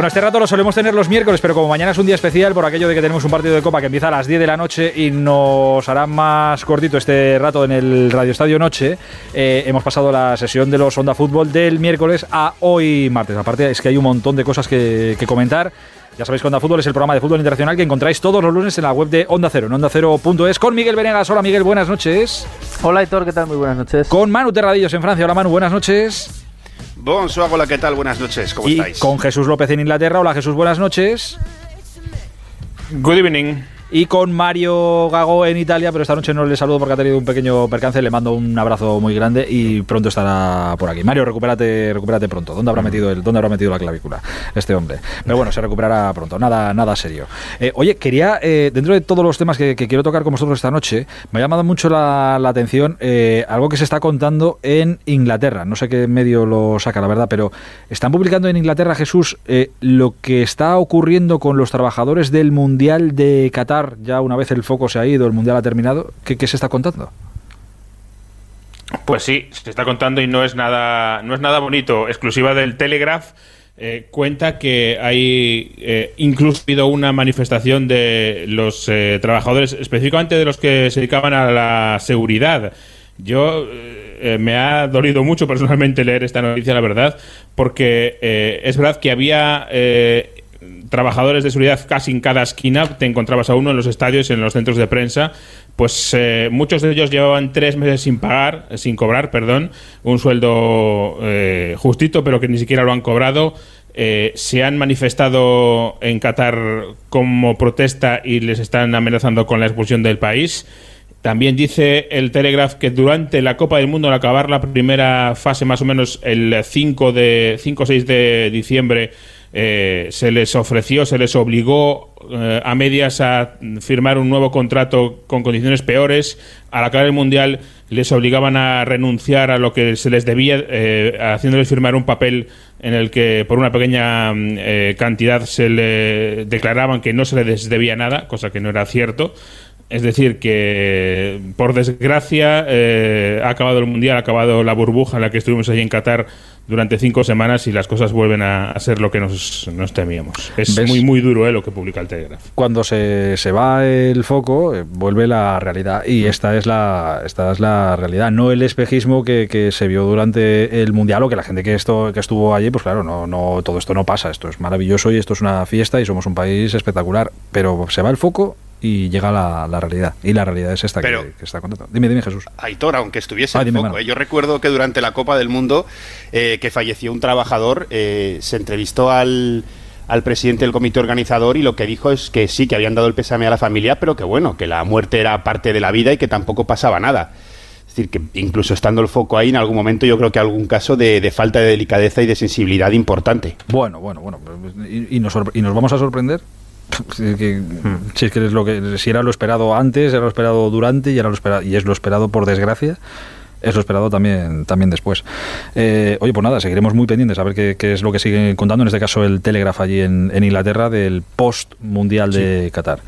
Bueno, este rato lo solemos tener los miércoles, pero como mañana es un día especial por aquello de que tenemos un partido de Copa que empieza a las 10 de la noche y nos hará más cortito este rato en el Radio Estadio Noche, eh, hemos pasado la sesión de los Onda Fútbol del miércoles a hoy martes. Aparte es que hay un montón de cosas que, comentar. Ya sabéis que Onda Fútbol es el programa de fútbol internacional que encontráis todos los lunes en la web de Onda Cero, en onda Cero.es, con Miguel Venegas. Hola Miguel, buenas noches. Hola Hitor, ¿qué tal? Muy buenas noches. Con Manu Terradillos en Francia. Hola Manu, buenas noches. Bonsoir, hola, ¿qué tal? Buenas noches, ¿cómo y estáis? Con Jesús López en Inglaterra. Hola Jesús, buenas noches. Good evening y con Mario Gago en Italia, pero esta noche no le saludo porque ha tenido un pequeño percance, le mando un abrazo muy grande y pronto estará por aquí. Mario, recupérate, recupérate pronto. ¿Dónde habrá metido el, dónde habrá metido la clavícula este hombre? Pero bueno, se recuperará pronto, nada, nada serio. Eh, oye, quería, eh, dentro de todos los temas que, quiero tocar con vosotros esta noche, me ha llamado mucho la, atención eh, algo que se está contando en Inglaterra. No sé qué medio lo saca, la verdad, pero están publicando en Inglaterra, Jesús, lo que está ocurriendo con los trabajadores del Mundial de Qatar ya una vez el foco se ha ido, el Mundial ha terminado? ¿Qué, se está contando? Pues sí, se está contando y no es nada, no es nada bonito. Exclusiva del Telegraph. Eh, cuenta que hay eh, incluso habido una manifestación de los eh, trabajadores, específicamente de los que se dedicaban a la seguridad. Yo me ha dolido mucho personalmente leer esta noticia, la verdad, porque es verdad que había trabajadores de seguridad casi en cada esquina, te encontrabas a uno en los estadios, en los centros de prensa, pues eh, muchos de ellos llevaban tres meses sin pagar, sin cobrar, perdón, un sueldo eh, justito, pero que ni siquiera lo han cobrado. Eh, se han manifestado en Qatar como protesta y les están amenazando con la expulsión del país. También dice el Telegraph que durante la Copa del Mundo, al acabar la primera fase, más o menos el 5 de 5 o 6 de diciembre, eh, se les ofreció, se les obligó eh, a medias a firmar un nuevo contrato con condiciones peores. Al acabar el Mundial les obligaban a renunciar a lo que se les debía, eh, haciéndoles firmar un papel en el que por una pequeña cantidad se le declaraban que no se les debía nada, cosa que no era cierto. Es decir, que por desgracia ha acabado el Mundial, ha acabado la burbuja en la que estuvimos allí en Qatar durante cinco semanas y las cosas vuelven a, ser lo que nos, temíamos. Es muy muy duro eh, lo que publica el Telegraph. Cuando se, se va el foco, eh, vuelve la realidad. Y esta es la, esta es la realidad, no el espejismo que, que, se vio durante el Mundial o que la gente que, esto, que estuvo allí, pues claro, no, no, todo esto no pasa, esto es maravilloso y esto es una fiesta y somos un país espectacular, pero se va el foco y llega la, la realidad. Y la realidad es esta que, está contando. Dime, dime, Jesús. Aitor, aunque estuviese ah, en foco, ¿eh? yo recuerdo que durante la Copa del Mundo eh, que falleció un trabajador, eh, se entrevistó al, al presidente del comité organizador y lo que dijo es que sí, que habían dado el pésame a la familia, pero que bueno, que la muerte era parte de la vida y que tampoco pasaba nada. Es decir, que incluso estando el foco ahí, en algún momento yo creo que algún caso de, de falta de delicadeza y de sensibilidad importante. Bueno, bueno, bueno. ¿Y, y, nos, y nos vamos a sorprender? Hmm. si es que es lo que si era lo esperado antes, era lo esperado durante y era lo esperado y es lo esperado por desgracia es lo esperado también, también después. Eh, oye, pues nada, seguiremos muy pendientes a ver qué, es lo que sigue contando, en este caso el Telegraph allí en, Inglaterra, del post-mundial de Qatar.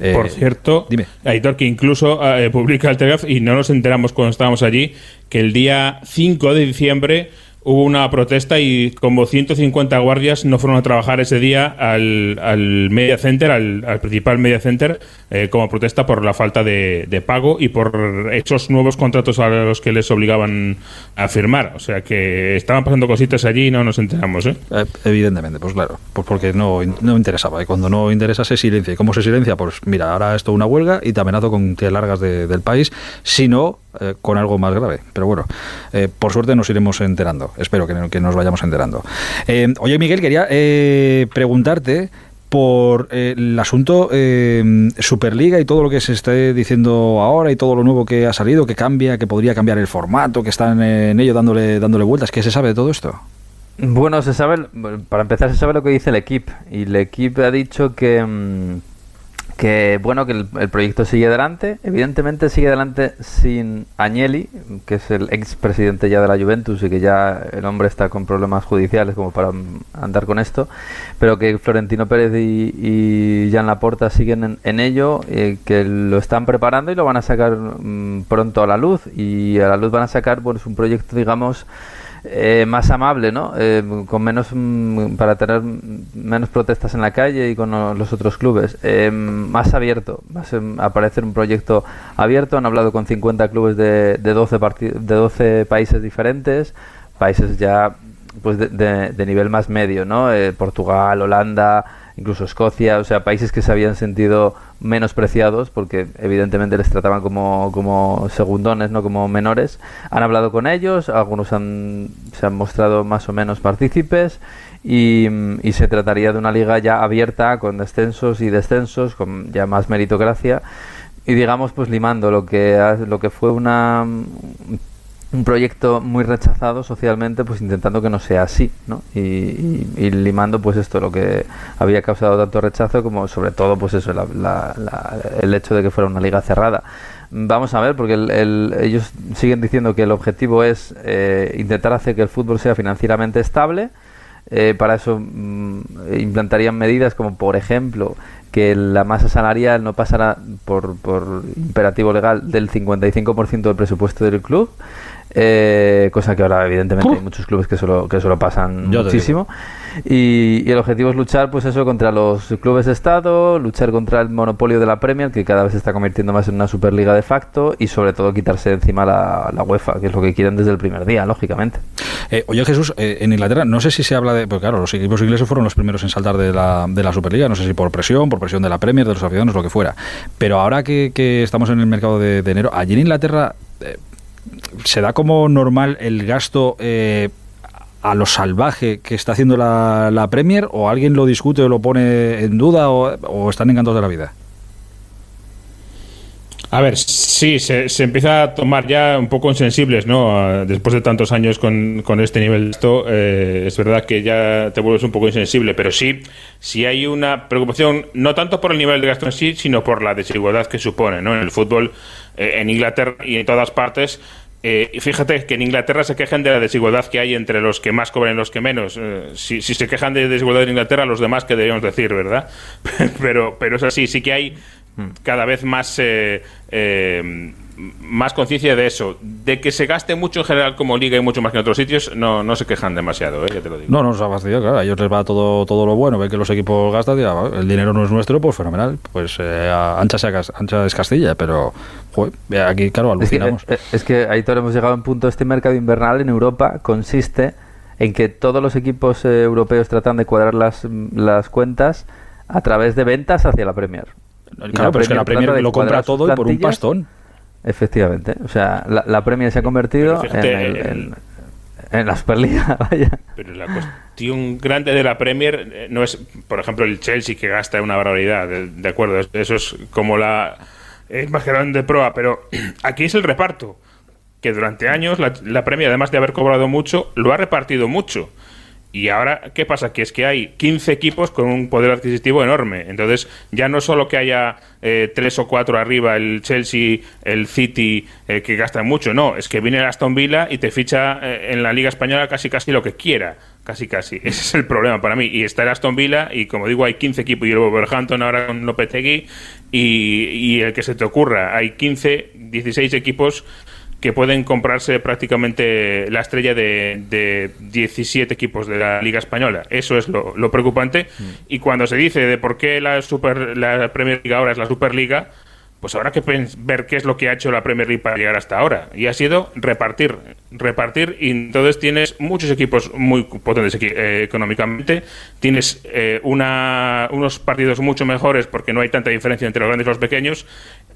Eh, por cierto, dime. Editor, que incluso eh, publica el Telegraph y no nos enteramos cuando estábamos allí, que el día 5 de diciembre hubo una protesta y como 150 guardias no fueron a trabajar ese día al, al Media Center, al, principal Media Center, eh, como protesta por la falta de, pago y por esos nuevos contratos a los que les obligaban a firmar. O sea que estaban pasando cositas allí y no nos enteramos. ¿eh? eh evidentemente, pues claro, pues porque no, no interesaba. Y cuando no interesa se silencia. ¿Y cómo se silencia? Pues mira, ahora esto una huelga y te amenazo con que largas del país. Si no, eh, con algo más grave. Pero bueno, eh, por suerte nos iremos enterando. Espero que, nos vayamos enterando. Eh, oye, Miguel, quería preguntarte por el asunto Superliga y todo lo que se está diciendo ahora y todo lo nuevo que ha salido, que cambia, que podría cambiar el formato, que están en ello dándole, dándole vueltas. ¿Qué se sabe de todo esto? Bueno, se sabe, para empezar, se sabe lo que dice el equipo. Y el equipo ha dicho que, mm, que bueno que el, proyecto sigue adelante. Evidentemente sigue adelante sin Agnelli que es el ex presidente ya de la Juventus y que ya el hombre está con problemas judiciales como para andar con esto pero que Florentino Pérez y, y Jan Laporta siguen en, ello eh, que lo están preparando y lo van a sacar mm, pronto a la luz. Y a la luz van a sacar pues un proyecto digamos eh, más amable, ¿no? Eh, con menos mm, para tener menos protestas en la calle y con los otros clubes, eh, más abierto, más a parecer un proyecto abierto. Han hablado con 50 clubes de, de 12 de 12 países diferentes, países ya pues de, de nivel más medio, ¿no? Portugal, Holanda, incluso Escocia, o sea, países que se habían sentido menospreciados porque evidentemente les trataban como, como segundones, no como menores. Han hablado con ellos, algunos han, se han mostrado más o menos partícipes y, y, se trataría de una liga ya abierta con descensos y descensos, con ya más meritocracia y digamos pues limando lo que lo que fue una un proyecto muy rechazado socialmente, pues intentando que no sea así, ¿no? Y, limando, pues esto, lo que había causado tanto rechazo, como sobre todo, pues eso, el hecho de que fuera una liga cerrada. Vamos a ver, porque ellos siguen diciendo que el objetivo es eh, intentar hacer que el fútbol sea financieramente estable. Eh, para eso mm, implantarían medidas como, por ejemplo, que la masa salarial no pasará por, por imperativo legal del 55% del presupuesto del club eh, cosa que ahora evidentemente hay muchos clubes que solo, que solo pasan muchísimo. Y, el objetivo es luchar, pues eso, contra los clubes de Estado, luchar contra el monopolio de la Premier, que cada vez se está convirtiendo más en una Superliga de facto, y sobre todo quitarse encima la, la UEFA, que es lo que quieren desde el primer día, lógicamente. Eh, oye Jesús, eh, en Inglaterra no sé si se habla de, pues claro, los equipos ingleses fueron los primeros en saltar de la, de la Superliga, no sé si por presión, por presión de la Premier, de los aficionados, lo que fuera. Pero ahora que, estamos en el mercado de, de enero, allí en Inglaterra se da como normal el gasto eh, a lo salvaje que está haciendo la, Premier o alguien lo discute o lo pone en duda o, están encantados de la vida? A ver, sí, se, empieza a tomar ya un poco insensibles, ¿no? Después de tantos años con, este nivel de gasto, eh, es verdad que ya te vuelves un poco insensible, pero sí, sí hay una preocupación, no tanto por el nivel de gasto en sí, sino por la desigualdad que supone, ¿no? En el fútbol, eh, en Inglaterra y en todas partes, eh, fíjate que en Inglaterra se quejan de la desigualdad que hay entre los que más cobran y los que menos. Eh, si, se quejan de desigualdad en Inglaterra, los demás que debemos decir, ¿verdad? pero, pero es así, sí que hay. Cada vez más eh, más conciencia de eso. De que se gaste mucho en general como liga y mucho más que en otros sitios, no, no se quejan demasiado, ¿eh? te lo digo. No, no se ha fastidiado, claro. A ellos les va todo, todo lo bueno. Ven que los equipos gastan, el dinero no es nuestro, pues fenomenal. Pues eh, ancha, sea, ancha es Castilla, pero aquí, claro, alucinamos. Es que, eh, es que ahí todos hemos llegado a un punto. Este mercado invernal en Europa consiste en que todos los equipos eh, europeos tratan de cuadrar las, las cuentas a través de ventas hacia la Premier. Claro, pero es que la Premier lo compra todo y por un pastón. Efectivamente. O sea, la, la Premier se ha convertido en, en, la Superliga, vaya. Pero la cuestión grande de la Premier eh, no es, por ejemplo, el Chelsea que gasta una barbaridad, de, acuerdo, eso es como la es más grande de proa, pero aquí es el reparto, que durante años la, la Premier, además de haber cobrado mucho, lo ha repartido mucho. Y ahora, ¿qué pasa? Que es que hay 15 equipos con un poder adquisitivo enorme. Entonces, ya no solo que haya eh, tres o cuatro arriba, el Chelsea, el City, eh, que gastan mucho, no, es que viene el Aston Villa y te ficha eh, en la Liga Española casi casi lo que quiera. Casi casi. Ese es el problema para mí. Y está el Aston Villa y, como digo, hay 15 equipos. Y el Wolverhampton ahora con Lopetegui y, y el que se te ocurra. Hay 15, 16 equipos que pueden comprarse prácticamente la estrella de, de 17 equipos de la Liga Española. Eso es lo, preocupante. Mm. Y cuando se dice de por qué la, super, la Premier League ahora es la Superliga, pues habrá que ver qué es lo que ha hecho la Premier League para llegar hasta ahora. Y ha sido repartir, repartir. Y entonces tienes muchos equipos muy potentes eh, económicamente. Tienes eh, una, unos partidos mucho mejores porque no hay tanta diferencia entre los grandes y los pequeños.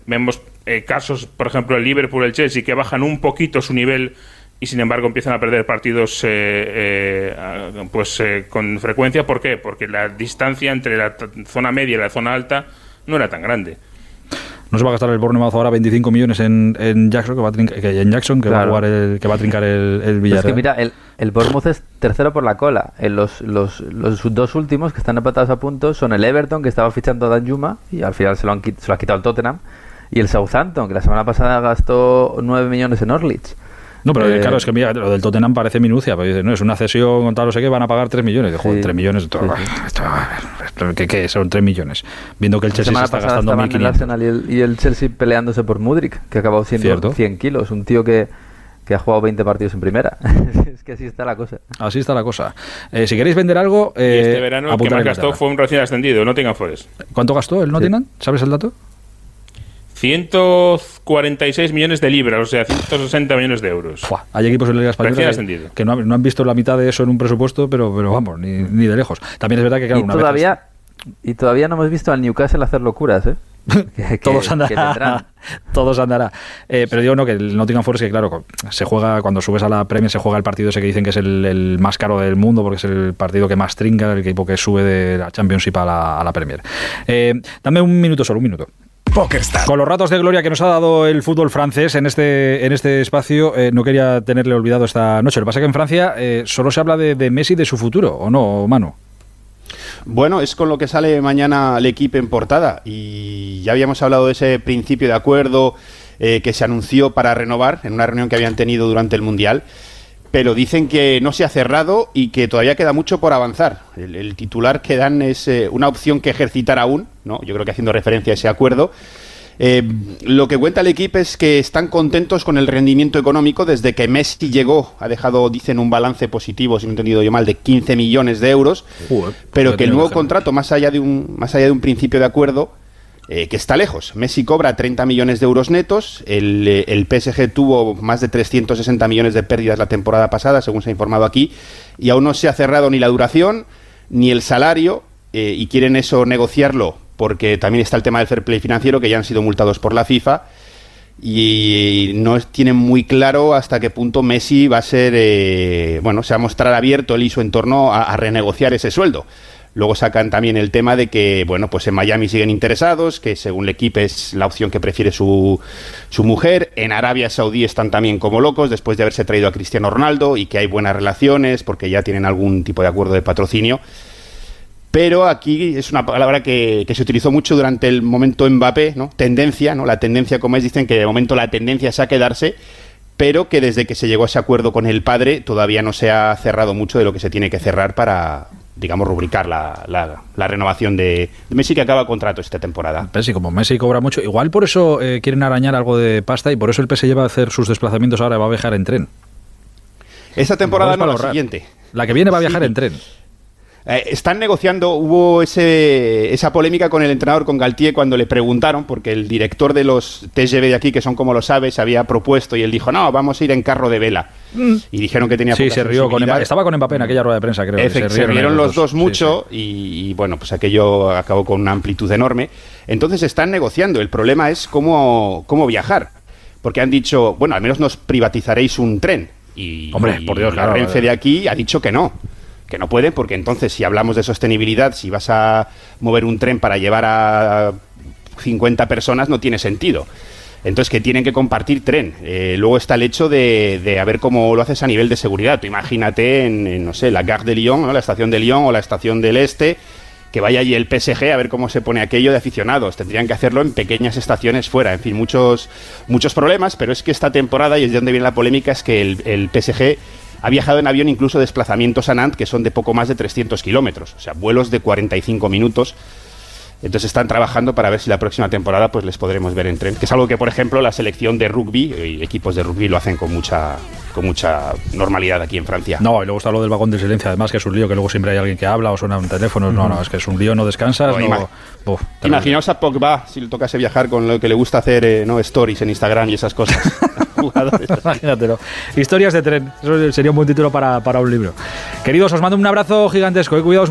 Vemos eh, casos, por ejemplo, el Liverpool, el Chelsea, que bajan un poquito su nivel y sin embargo empiezan a perder partidos pues con frecuencia. ¿Por qué? Porque la distancia entre la zona media y la zona alta no era tan grande no se va a gastar el Bournemouth ahora 25 millones en, en Jackson, que va a, que en Jackson, que va a jugar el, que va a trincar el, el Villarreal. Es que mira, el, el Bournemouth es tercero por la cola. En los, los, los, dos últimos que están empatados a punto son el Everton, que estaba fichando a Dan Yuma, y al final se lo, han, se lo ha quitado el Tottenham, y el Southampton, que la semana pasada gastó 9 millones en Orlich. No, pero eh, claro, es que mira, lo del Tottenham parece minucia, pero dice, no, es una cesión con tal, no sé qué, van a pagar 3 millones. De, 3 millones, ¿qué, ¿qué, son 3 millones? Viendo que el Chelsea se está gastando 1.500. El y el, Chelsea peleándose por Mudrik, que ha acabado siendo 100 kilos, un tío que, que ha jugado 20 partidos en primera. es que así está la cosa. Así está la cosa. Eh, si queréis vender algo... Eh, este verano el que más gastó fue un recién ascendido, Nottingham Forest. ¿Cuánto gastó el Nottingham? ¿Sabes el dato? 146 millones de libras, o sea, 160 millones de euros. hay equipos en la Liga Española que, no, han, visto la mitad de eso en un presupuesto, pero, pero vamos, ni, ni de lejos. También es verdad que, claro, y todavía, Y todavía no hemos visto al Newcastle hacer locuras, ¿eh? todos andará. todos andará. Eh, pero digo, no, que el Nottingham Forest, que claro, se juega, cuando subes a la Premier, se juega el partido ese que dicen que es el, más caro del mundo, porque es el partido que más trinca, el equipo que sube de la Championship a la, a la Premier. Eh, dame un minuto solo, un minuto. Con los ratos de gloria que nos ha dado el fútbol francés en este, en este espacio, eh, no quería tenerle olvidado esta noche. Lo que pasa es que en Francia eh, solo se habla de, Messi y de su futuro, ¿o no, Manu? Bueno, es con lo que sale mañana el equipo en portada. Y ya habíamos hablado de ese principio de acuerdo eh, que se anunció para renovar en una reunión que habían tenido durante el Mundial pero dicen que no se ha cerrado y que todavía queda mucho por avanzar. El, titular que dan es eh, una opción que ejercitar aún, ¿no? yo creo que haciendo referencia a ese acuerdo. Eh, lo que cuenta el equipo es que están contentos con el rendimiento económico desde que Messi llegó. Ha dejado, dicen, un balance positivo, si no he entendido yo mal, de 15 millones de euros. pero que el nuevo contrato, más allá, de un, más allá de un principio de acuerdo, eh, que está lejos. Messi cobra 30 millones de euros netos, el, eh, el, PSG tuvo más de 360 millones de pérdidas la temporada pasada, según se ha informado aquí, y aún no se ha cerrado ni la duración ni el salario, eh, y quieren eso negociarlo porque también está el tema del fair play financiero, que ya han sido multados por la FIFA, y no tienen muy claro hasta qué punto Messi va a ser, bueno, se va a mostrar abierto él y su entorno a renegociar ese sueldo. Luego sacan también el tema de que, bueno, pues en Miami siguen interesados, que según el equipo es la opción que prefiere su, su mujer. En Arabia Saudí están también como locos después de haberse traído a Cristiano Ronaldo y que hay buenas relaciones porque ya tienen algún tipo de acuerdo de patrocinio. Pero aquí es una palabra que, que, se utilizó mucho durante el momento Mbappé, ¿no? Tendencia, ¿no? La tendencia, como es, dicen que de momento la tendencia es a quedarse, pero que desde que se llegó a ese acuerdo con el padre todavía no se ha cerrado mucho de lo que se tiene que cerrar para, digamos, rubricar la, la, renovación de, Messi que acaba contrato esta temporada. Messi, como Messi cobra mucho, igual por eso eh, quieren arañar algo de pasta y por eso el PS lleva a hacer sus desplazamientos ahora va a viajar en tren. Esta temporada no, la siguiente. La que viene va a viajar en tren. Eh, están negociando, hubo ese, esa polémica con el entrenador, con Galtier, cuando le preguntaron, porque el director de los TGV de aquí, que son como lo sabes, había propuesto y él dijo, no, vamos a ir en carro de vela. Mm. Y dijeron que tenía Sí, se rió con Estaba con Mbappé en aquella rueda de prensa, creo. se, rieron los dos, mucho Y, bueno, pues aquello acabó con una amplitud enorme. Entonces están negociando. El problema es cómo, cómo viajar. Porque han dicho, bueno, al menos nos privatizaréis un tren. Y, Hombre, por Dios, la Renfe de aquí ha dicho que no que no puede, porque entonces si hablamos de sostenibilidad, si vas a mover un tren para llevar a 50 personas, no tiene sentido. Entonces, que tienen que compartir tren. Eh, luego está el hecho de, de, a ver cómo lo haces a nivel de seguridad. Tú imagínate en, no sé, la Gare de Lyon, la estación de Lyon o la estación del Este, que vaya allí el PSG a ver cómo se pone aquello de aficionados. Tendrían que hacerlo en pequeñas estaciones fuera. En fin, muchos, muchos problemas, pero es que esta temporada, y es de donde viene la polémica, es que el PSG ha viajado en avión incluso desplazamientos a Nantes que son de poco más de 300 kilómetros, o sea, vuelos de 45 minutos. Entonces están trabajando para ver si la próxima temporada pues les podremos ver en tren, que es algo que por ejemplo la selección de rugby y equipos de rugby lo hacen con mucha con mucha normalidad aquí en Francia. No, y luego está lo del vagón de silencio, además que es un lío que luego siempre hay alguien que habla o suena un teléfono, no, no, es que es un lío, no descansas, no, Imaginaos a Pogba si le tocase viajar con lo que le gusta hacer eh, no stories en Instagram y esas cosas. Imagínatelo. Historias de tren. Eso sería un buen título para, para un libro. Queridos, os mando un abrazo gigantesco. Eh, cuidaos mucho.